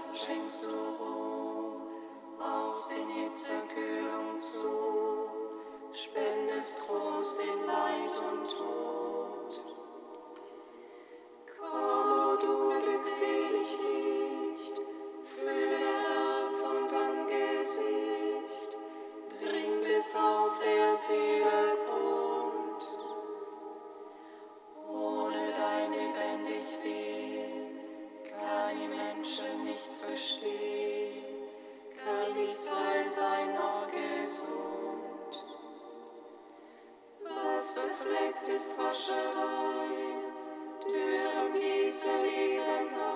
sweet. Wascherei, dürren gießen ihren ein,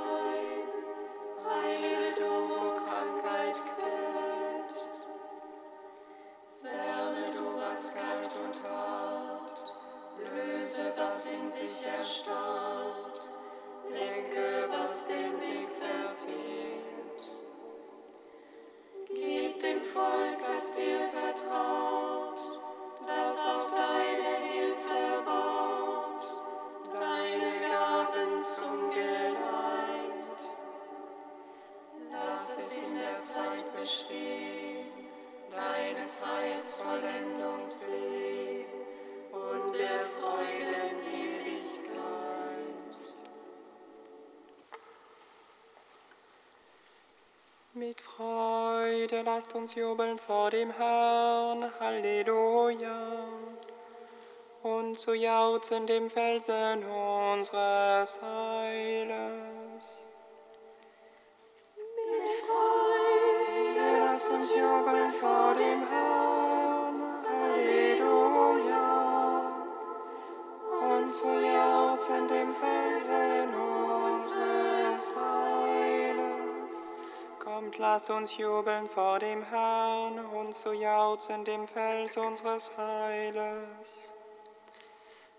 lasst uns jubeln vor dem Herrn, Halleluja. Und zu jauchzen dem Felsen unseres Heiles. Mit Freude Lasst uns jubeln vor dem Herrn, Halleluja. Und zu jauchzen dem Felsen unseres Heiles. Kommt, lasst uns jubeln vor dem Herrn und zu jauchzen dem Fels unseres Heiles.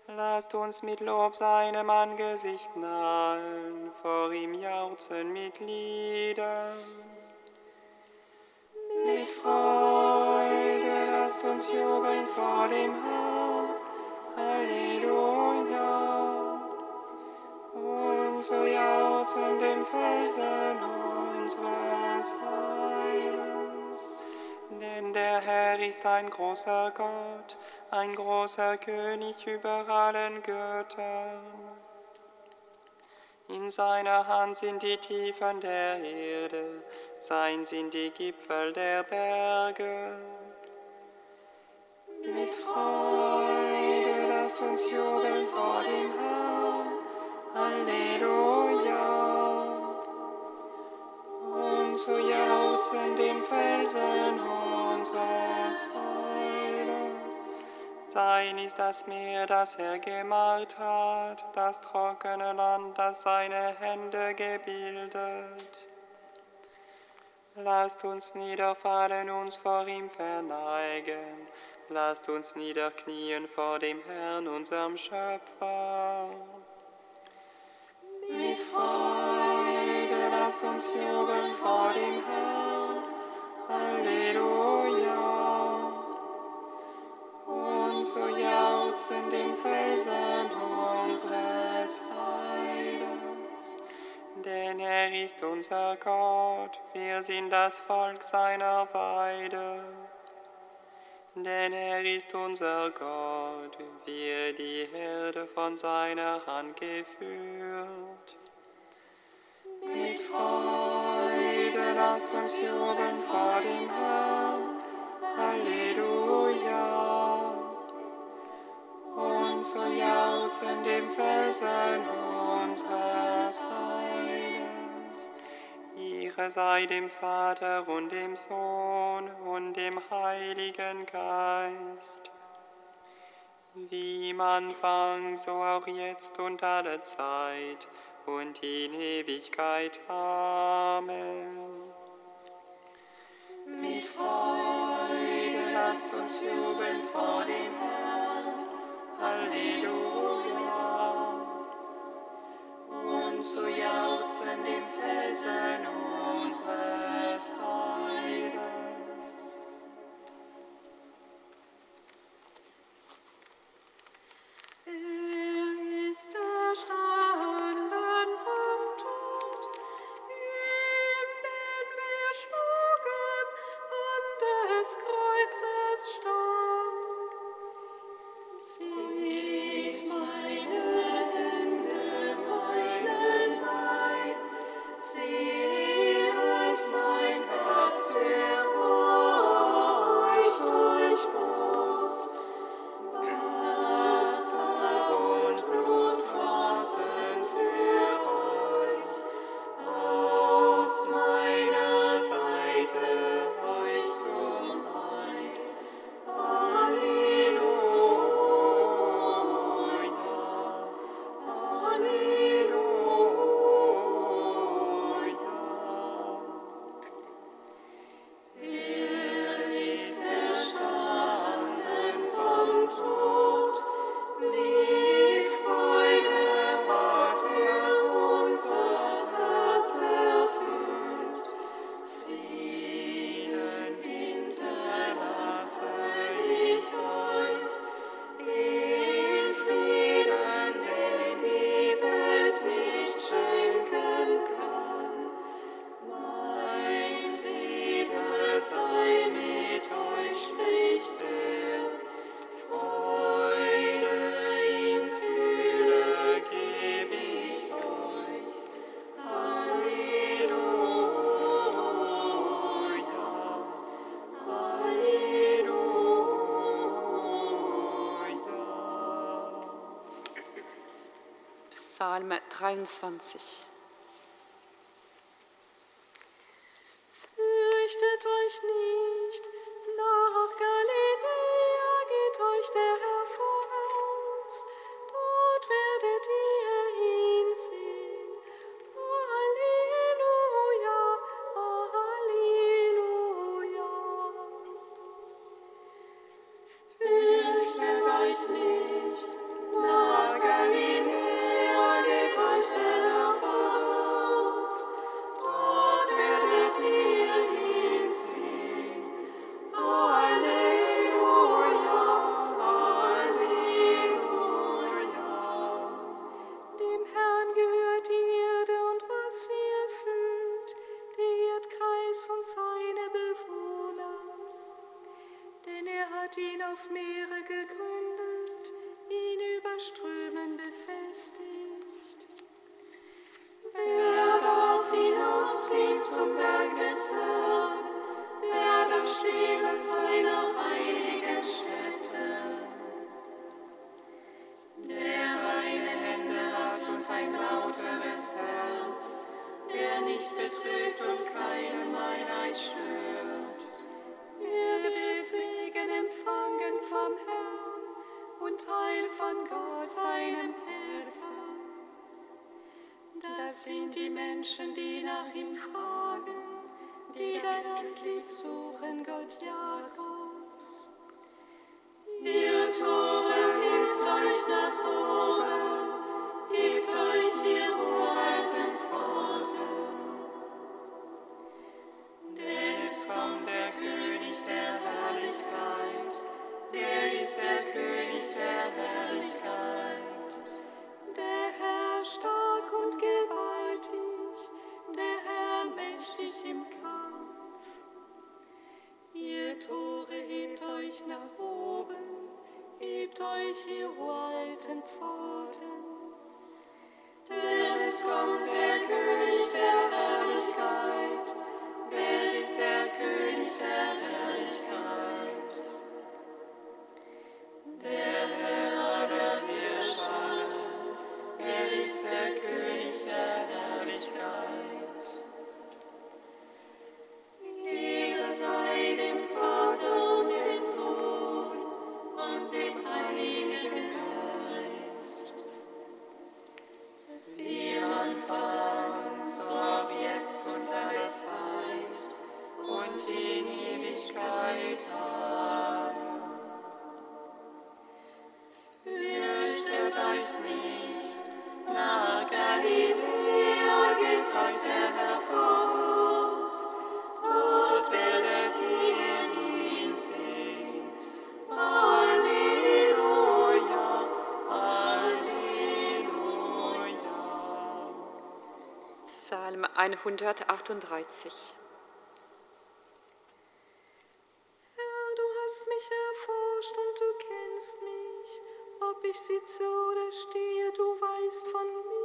Lasst uns mit Lob seinem Angesicht nahen, vor ihm jauchzen mit Liedern. Mit Freude lasst uns jubeln vor dem Herrn, Halleluja. Und zu jauchzen dem Felsen unseres Heiles. Denn der Herr ist ein großer Gott, ein großer König über allen Göttern. In seiner Hand sind die Tiefen der Erde, sein sind die Gipfel der Berge. Mit Freude lasst uns jubeln vor dem Herrn, Halleluja. Zu jauchzen dem Felsen unseres Heiles. Sein ist das Meer, das er gemacht hat, das trockene Land, das seine Hände gebildet. Lasst uns niederfallen, uns vor ihm verneigen. Lasst uns niederknien vor dem Herrn, unserem Schöpfer. Mit Freude Lasst uns jubeln vor dem Herrn. Halleluja. Und so jauchzen den Felsen unseres Heilands. Denn er ist unser Gott, wir sind das Volk seiner Weide. Denn er ist unser Gott, wir die Herde von seiner Hand geführt. Mit Freude lasst uns jubeln vor dem Herrn. Halleluja. Und so jauchzen dem Felsen unseres Heiles. Ihre sei dem Vater und dem Sohn und dem Heiligen Geist. Wie im Anfang, so auch jetzt und alle Zeit und in Ewigkeit. Amen. Mit Freude lasst uns jubeln vor dem Herrn. Halleluja. Und zu jauchzen dem Felsen unseres Heiles. Des Kreuzes Psalm 23. lauteres Herz, der nicht betrügt und keine Meinheit schwört. Er wird Segen empfangen vom Herrn und Heil von Gott, seinem Helfer. Das sind die Menschen, die nach ihm fragen, die dein Antlitz suchen, Gott Jakobs. Ihr Tore, hebt euch nach oben, hebt euch, der König ist der König der Herrlichkeit? Der Herr stark und gewaltig, der Herr mächtig im Kampf. Ihr Tore hebt euch nach oben, hebt euch ihr alten Pforten. Denn es kommt der König der Herrlichkeit. 138. Herr, du hast mich erforscht und du kennst mich. Ob ich sitze oder stehe, du weißt von mir.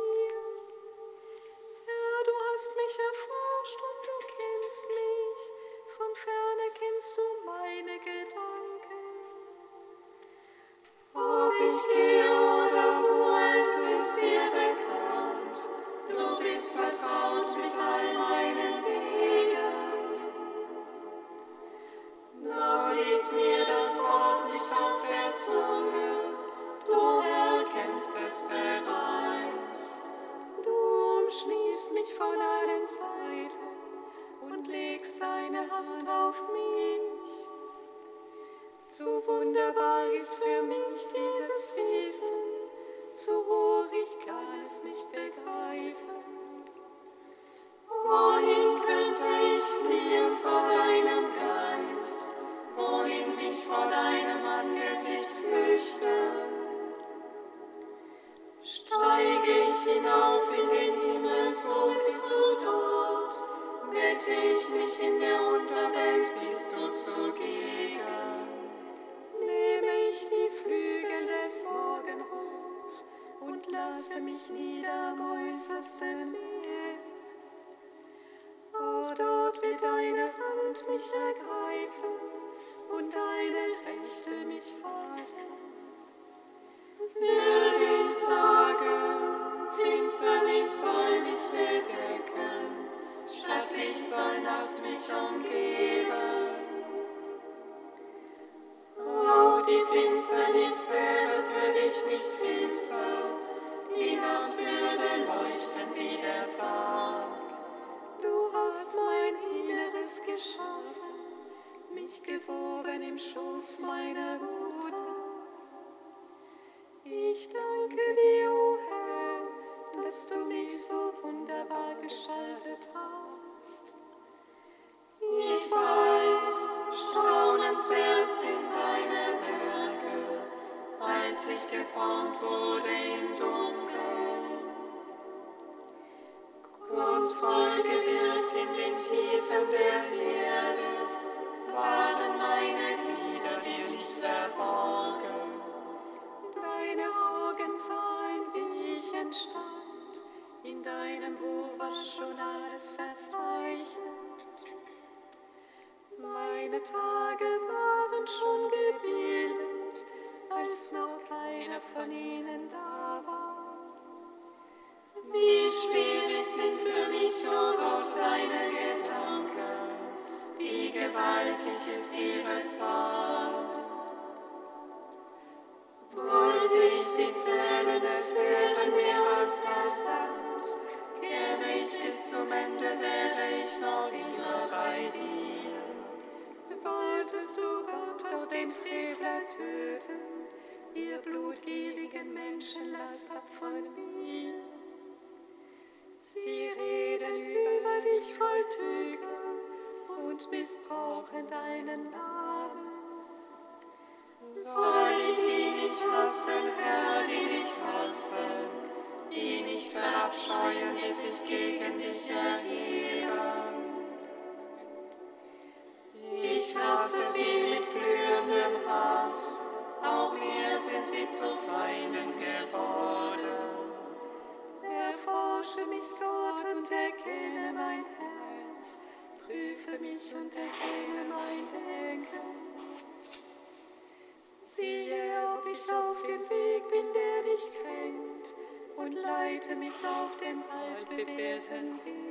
Vor deinem Angesicht flüchten? Steige ich hinauf in den Himmel, so bist du dort. Wette ich mich in der Unterwelt, bist du zugegen. Nehme ich die Flügel des Morgenrots und lasse mich nieder am äußersten Meer. Oh, dort wird deine Hand mich ergreifen Ich danke dir, o Herr, dass du mich so wunderbar gestaltet hast. Ich weiß, staunenswert sind deine Werke, als ich geformt wurde im Dunkeln. Kunstvoll gewirkt in den Tiefen der Erde, waren Augen sahen, wie ich entstand, in deinem Buch war schon alles verzeichnet. Meine Tage waren schon gebildet, als noch keiner von ihnen da war. Wie schwierig sind für mich, oh Gott, deine Gedanken, wie gewaltig ist ihre Zahl. Wollte sie zählen, es wären mehr als das Sand, käme ich bis zum Ende, wäre ich noch immer bei dir. Wolltest du Gott auch den Frevler töten, ihr blutgierigen Menschen lasst ab von mir. Sie reden über dich voll Tücken und missbrauchen deinen Namen. Hassen, Herr, die dich hassen, die nicht verabscheuen, die sich gegen dich erheben? Ich hasse sie mit glühendem sind sie zu Feinden geworden. Erforsche mich, Gott, und erkenne mein Herz. Prüfe mich und erkenne mein Denken. Siehe, ob ich auf dem Weg bin, der dich kränkt, und leite mich auf dem altbewährten Weg.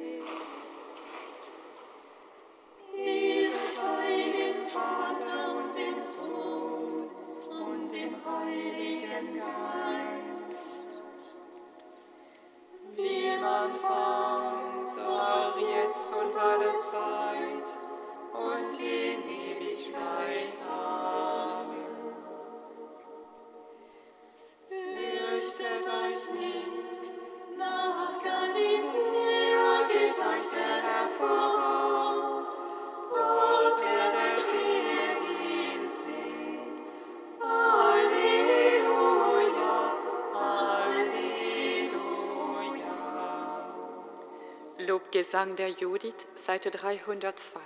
Lobgesang der Judith, Seite 302.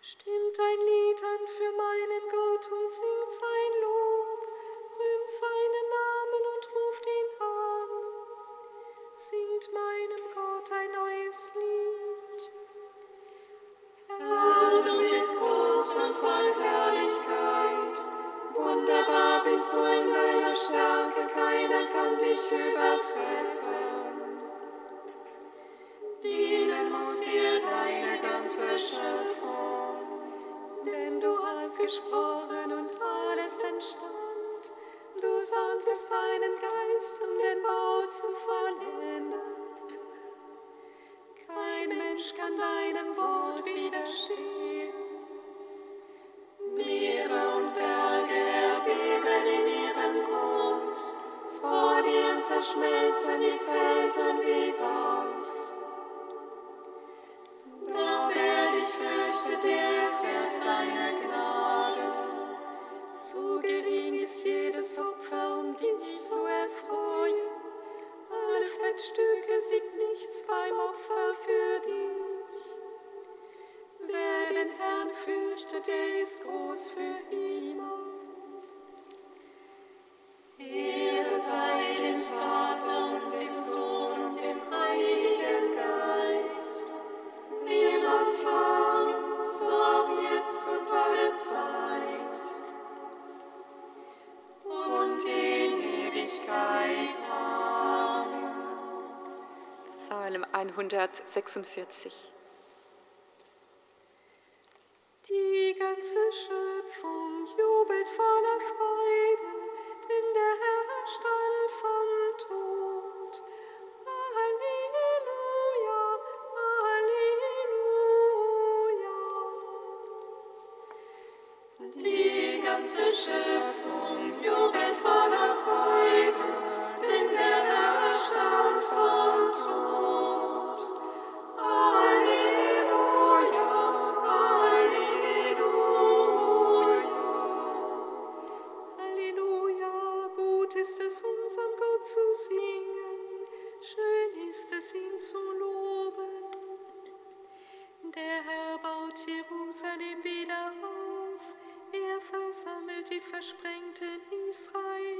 Stimmt ein Lied an für meinen Gott und singt sein Lob, rühmt seinen Namen und ruft ihn an. Singt meinem Gott ein neues Lied. Herr, du bist groß und voll Herrlichkeit. Wunderbar bist du in deiner Stärke, keiner kann dich übertreffen. Ganze Schöpfung. Denn du hast gesprochen und alles entstand. Du sandtest deinen Geist, um den Bau zu vollenden. Kein Mensch kann deinem Wort widerstehen. Meere und Berge erbeben in ihrem Grund. Vor dir zerschmelzen die Felsen wie Wachs. Opfer, um dich zu erfreuen. Alle Fettstücke sind nichts beim Opfer für dich. Wer den Herrn fürchtet, der ist groß für immer. Ehre sei dem Vater 146. Die ganze Schöpfung jubelt voller Freude, denn der Herr stand vom Tod. Halleluja, Halleluja. Die ganze Schöpfung jubelt Der Herr baut Jerusalem wieder auf, er versammelt die Versprengten Israels.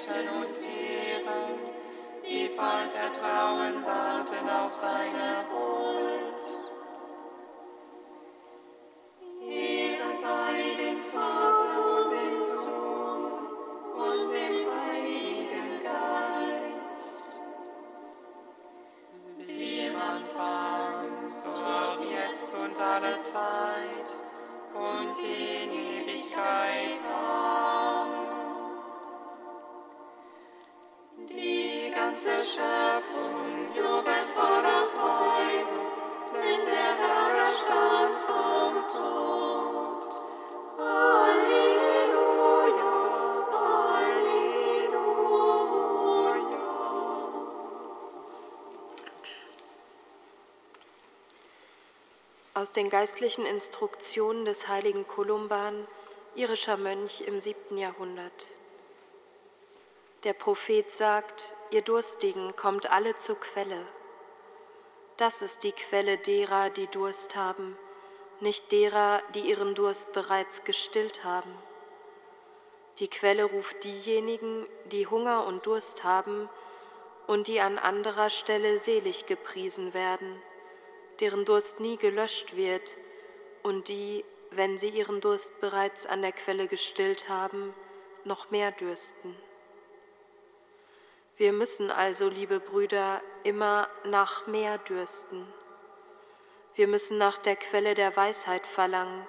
fürchten und ehren, die voll Vertrauen warten auf seine Huld. Aus den geistlichen Instruktionen des heiligen Kolumban, irischer Mönch im siebten Jahrhundert. Der Prophet sagt, ihr Durstigen kommt alle zur Quelle. Das ist die Quelle derer, die Durst haben, nicht derer, die ihren Durst bereits gestillt haben. Die Quelle ruft diejenigen, die Hunger und Durst haben und die an anderer Stelle selig gepriesen werden, deren Durst nie gelöscht wird und die, wenn sie ihren Durst bereits an der Quelle gestillt haben, noch mehr dürsten. Wir müssen also, liebe Brüder, immer nach mehr dürsten. Wir müssen nach der Quelle der Weisheit verlangen,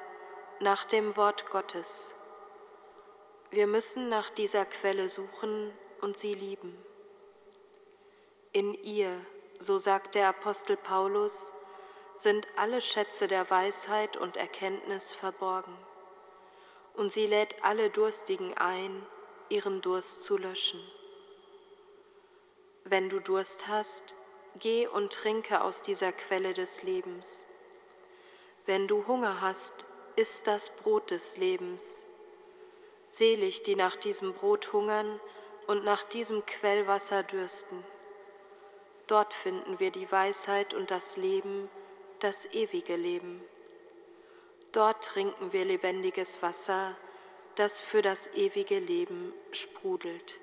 nach dem Wort Gottes. Wir müssen nach dieser Quelle suchen und sie lieben. In ihr, so sagt der Apostel Paulus, sind alle Schätze der Weisheit und Erkenntnis verborgen. Und sie lädt alle Durstigen ein, ihren Durst zu löschen. Wenn du Durst hast, geh und trinke aus dieser Quelle des Lebens. Wenn du Hunger hast, iss das Brot des Lebens. Selig, die nach diesem Brot hungern und nach diesem Quellwasser dürsten. Dort finden wir die Weisheit und das Leben, das ewige Leben. Dort trinken wir lebendiges Wasser, das für das ewige Leben sprudelt.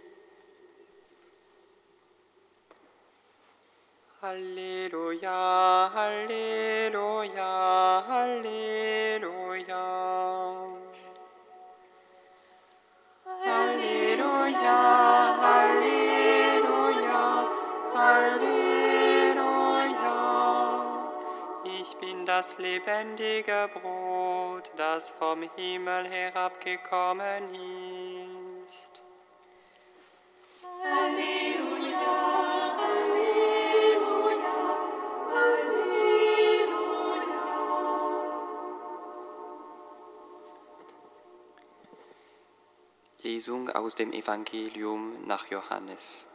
Halleluja, Halleluja, Halleluja. Halleluja, Halleluja, Halleluja. Ich bin das lebendige Brot, das vom Himmel herabgekommen ist. Lesung aus dem Evangelium nach Johannes.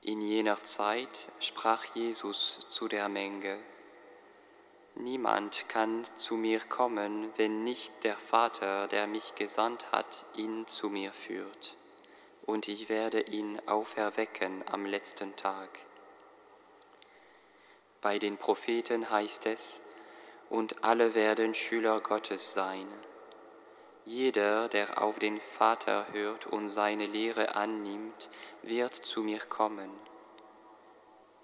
In jener Zeit sprach Jesus zu der Menge, Niemand kann zu mir kommen, wenn nicht der Vater, der mich gesandt hat, ihn zu mir führt. Und ich werde ihn auferwecken am letzten Tag. Bei den Propheten heißt es, und alle werden Schüler Gottes sein. Jeder, der auf den Vater hört und seine Lehre annimmt, wird zu mir kommen.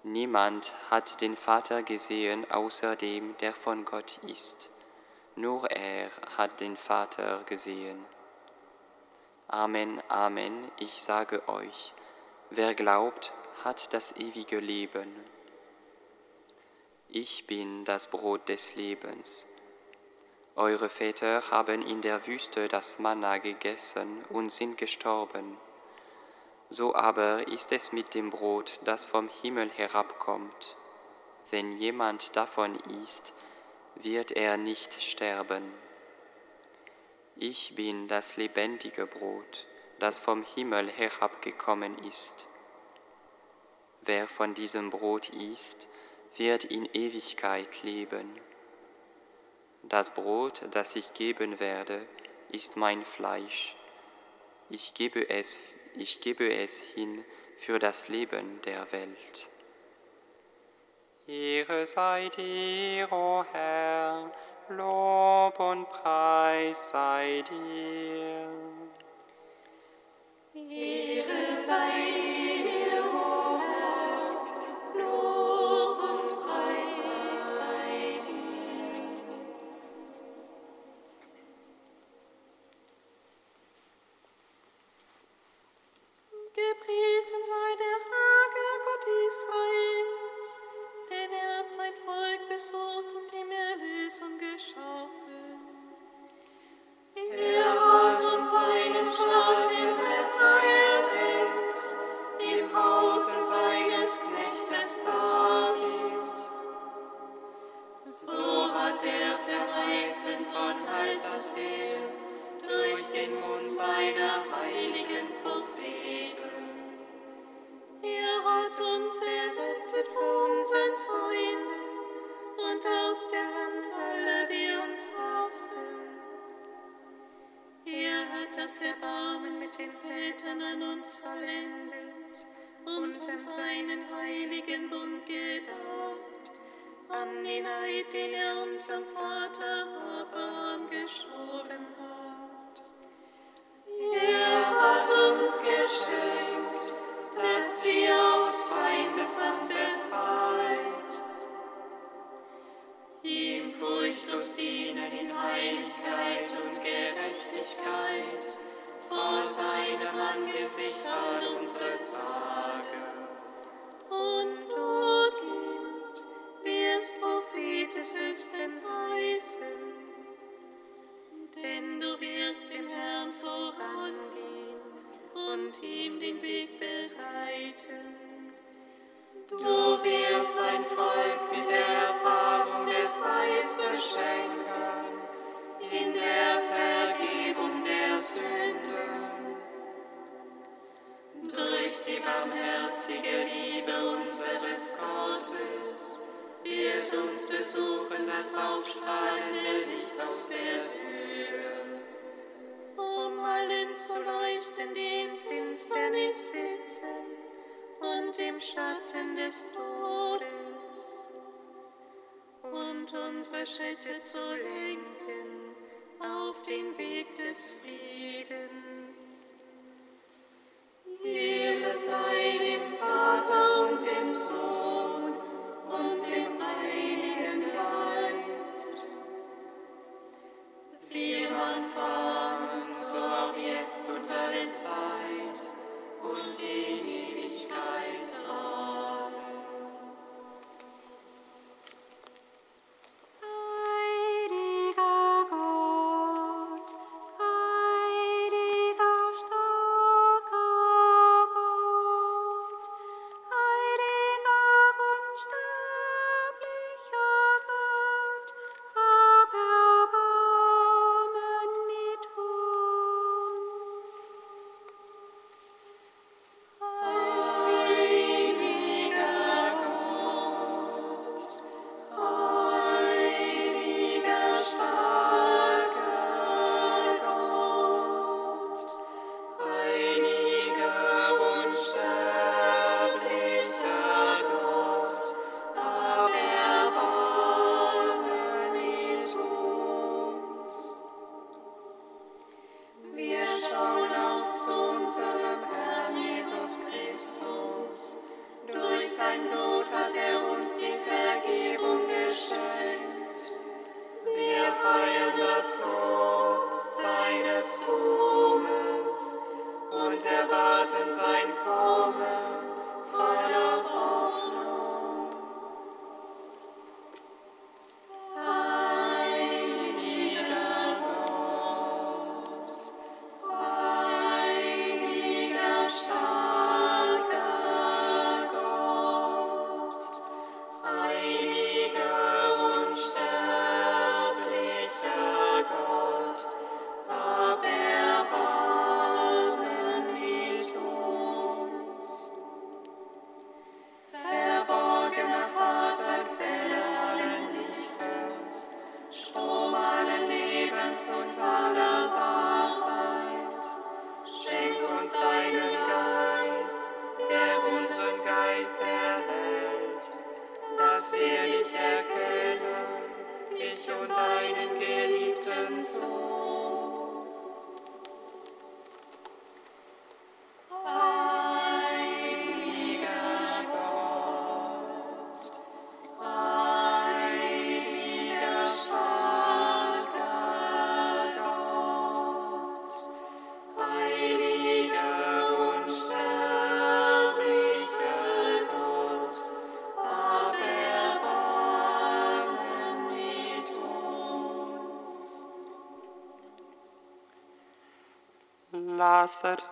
Niemand hat den Vater gesehen außer dem, der von Gott ist. Nur er hat den Vater gesehen. Amen, Amen, ich sage euch, wer glaubt, hat das ewige Leben. Ich bin das Brot des Lebens. Eure Väter haben in der Wüste das Manna gegessen und sind gestorben. So aber ist es mit dem Brot, das vom Himmel herabkommt. Wenn jemand davon isst, wird er nicht sterben. Ich bin das lebendige Brot, das vom Himmel herabgekommen ist. Wer von diesem Brot isst, wird in Ewigkeit leben. Das Brot, das ich geben werde, ist mein Fleisch. Ich gebe es, ich gebe es hin für das Leben der Welt. Ehre sei dir, o oh Herr, Lob und Preis sei dir. Ehre sei dir. geschaffen. das aufstrahlende Licht aus der Höhe, um allen zu leuchten, die in Finsternis sitzen und im Schatten des Todes, und unsere Schritte zu lenken auf den Weg des Friedens. Lasset,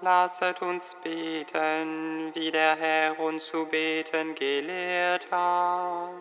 lasset uns beten, wie der Herr uns zu beten gelehrt hat.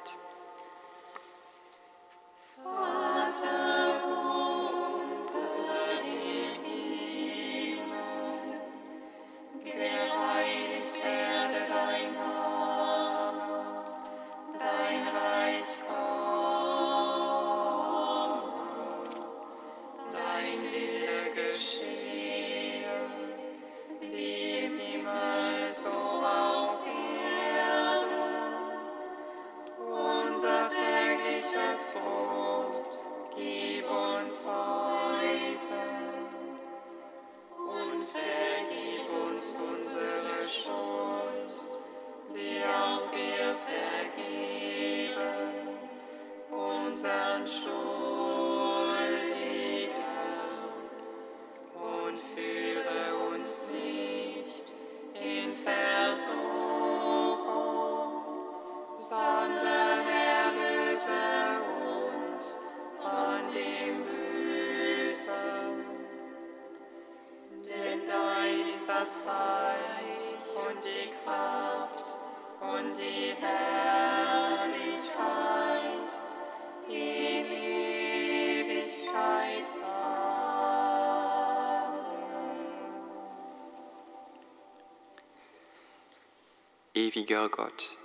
Ewiger Gott,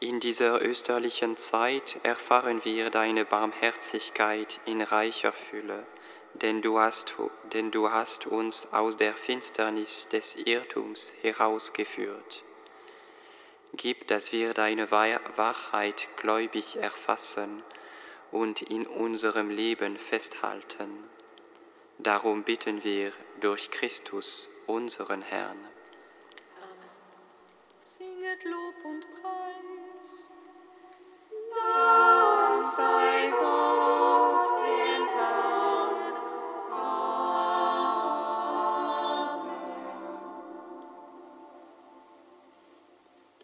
in dieser österlichen Zeit erfahren wir deine Barmherzigkeit in reicher Fülle, denn du hast, denn du hast uns aus der Finsternis des Irrtums herausgeführt. Gib, dass wir deine Wahr- Wahrheit gläubig erfassen und in unserem Leben festhalten. Darum bitten wir durch Christus, unseren Herrn. Singet Lob und Preis. Dank